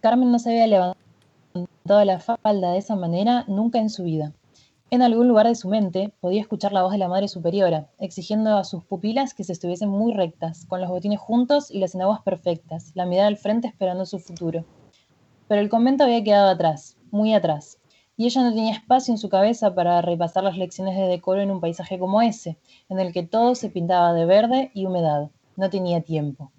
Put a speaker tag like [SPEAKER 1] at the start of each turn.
[SPEAKER 1] Carmen no se había levantado la falda de esa manera nunca en su vida. En algún lugar de su mente podía escuchar la voz de la Madre Superiora, exigiendo a sus pupilas que se estuviesen muy rectas, con los botines juntos y las enaguas perfectas, la mirada al frente esperando su futuro. Pero el convento había quedado atrás, muy atrás, y ella no tenía espacio en su cabeza para repasar las lecciones de decoro en un paisaje como ese, en el que todo se pintaba de verde y humedad. No tenía tiempo.